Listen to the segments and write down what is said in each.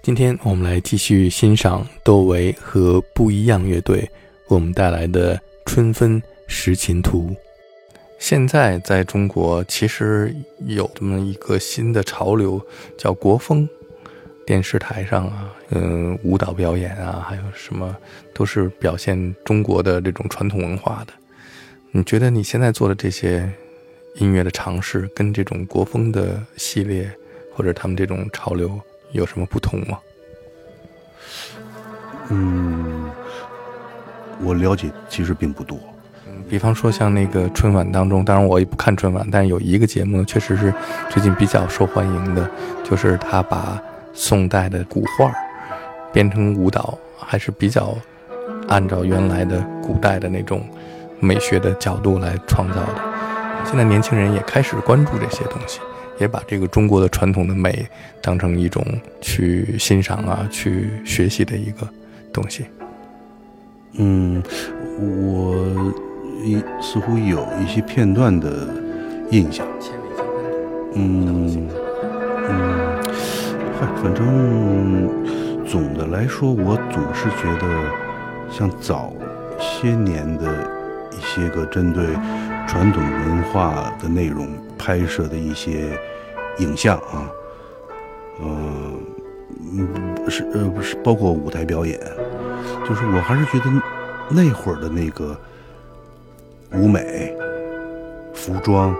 今天我们来继续欣赏窦唯和不一样乐队为我们带来的《春分识琴图》。现在在中国其实有这么一个新的潮流，叫国风。电视台上啊，嗯，舞蹈表演啊，还有什么都是表现中国的这种传统文化的。你觉得你现在做的这些音乐的尝试，跟这种国风的系列或者他们这种潮流有什么不同吗？嗯，我了解其实并不多。嗯，比方说像那个春晚当中，当然我也不看春晚，但是有一个节目确实是最近比较受欢迎的，就是他把宋代的古画变成舞蹈，还是比较按照原来的古代的那种美学的角度来创造的。现在年轻人也开始关注这些东西，也把这个中国的传统的美当成一种去欣赏啊、去学习的一个东西。嗯，我一似乎有一些片段的印象。嗯嗯，嗨，反正总的来说，我总是觉得像早些年的一些个针对传统文化的内容拍摄的一些影像啊，嗯嗯，是呃不是包括舞台表演，就是我还是觉得那会儿的那个舞美、服装，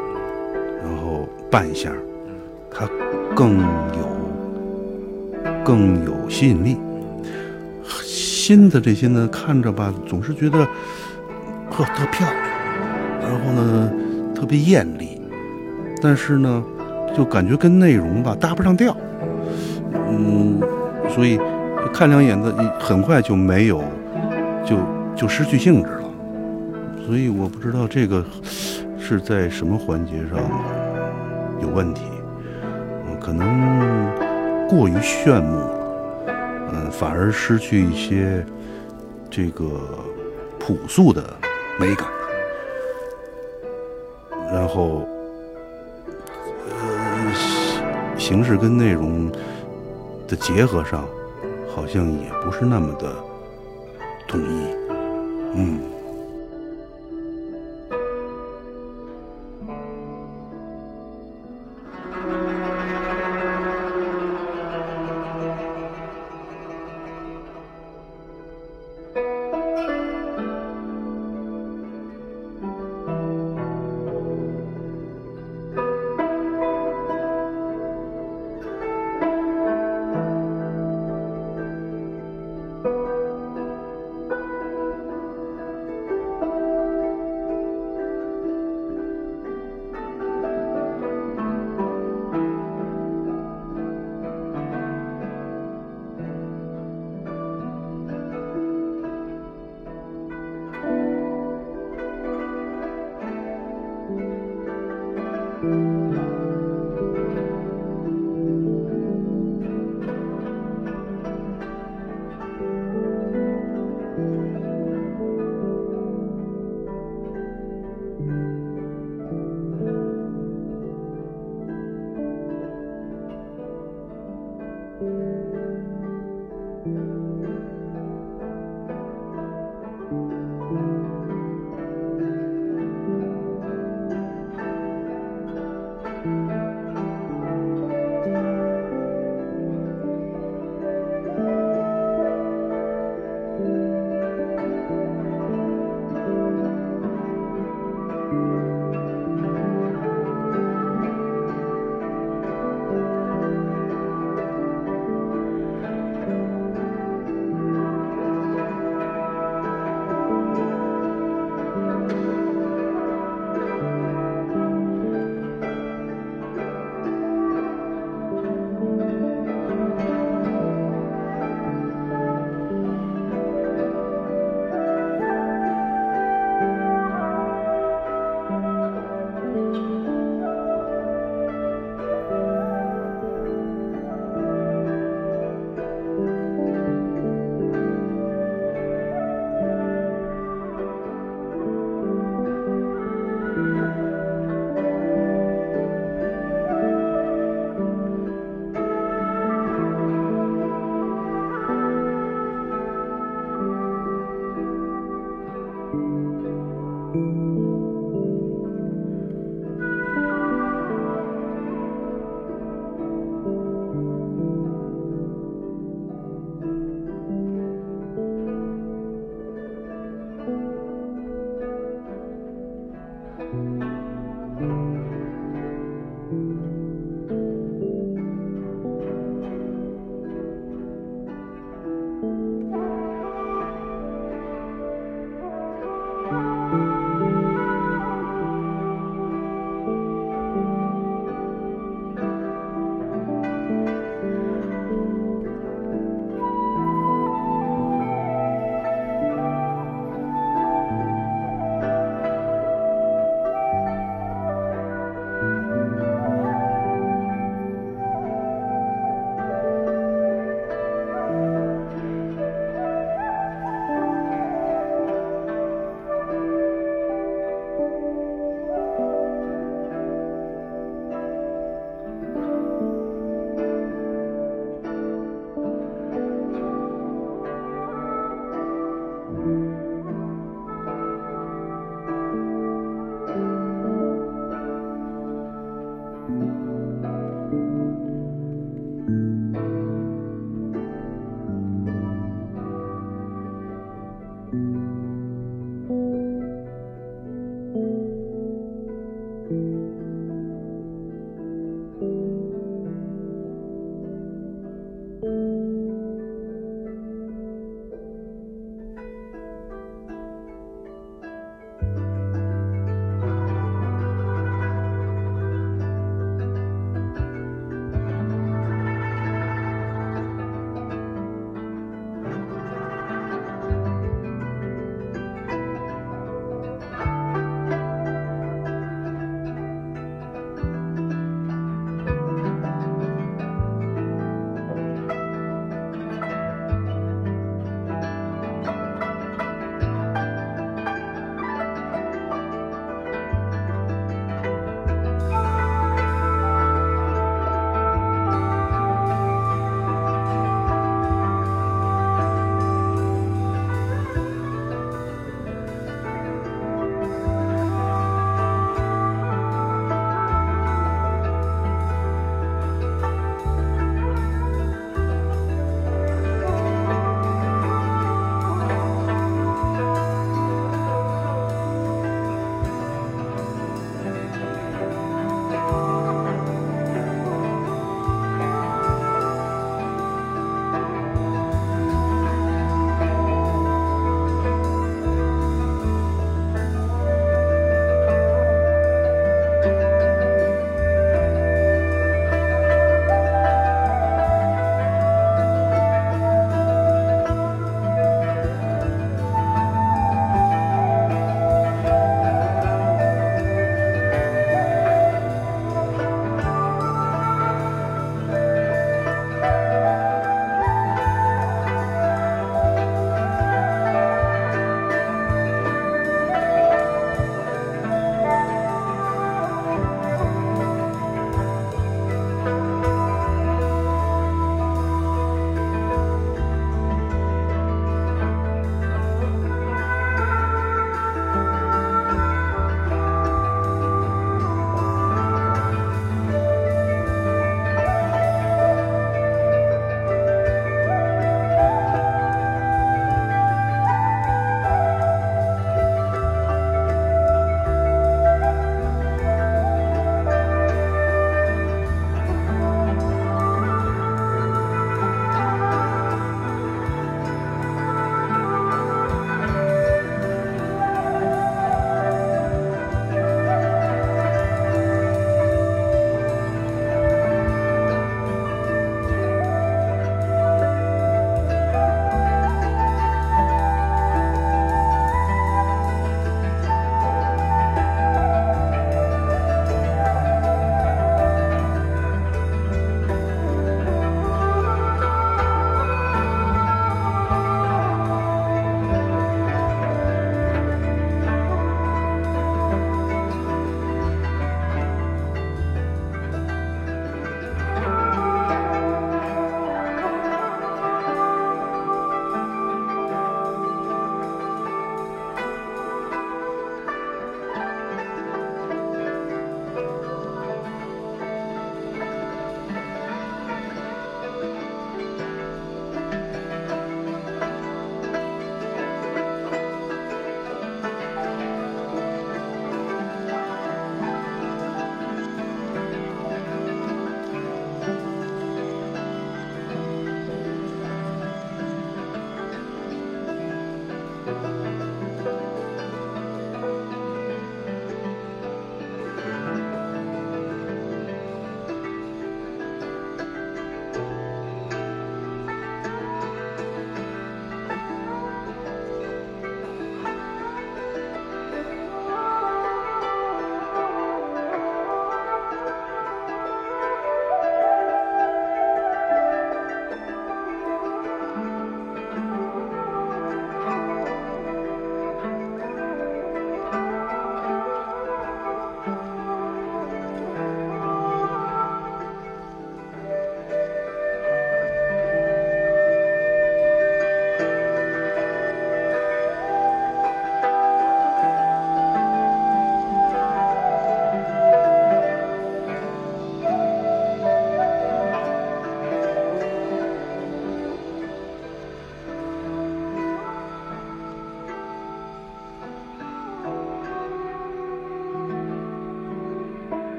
然后扮相，它更有更有吸引力。新的这些呢，看着吧，总是觉得呵特漂亮，然后呢特别艳丽，但是呢，就感觉跟内容吧搭不上调。嗯，所以看两眼的，很快就没有，就就失去兴致了。所以我不知道这个是在什么环节上有问题，嗯，可能过于炫目了，嗯，反而失去一些这个朴素的美感，然后，形式跟内容的结合上，好像也不是那么的统一，嗯。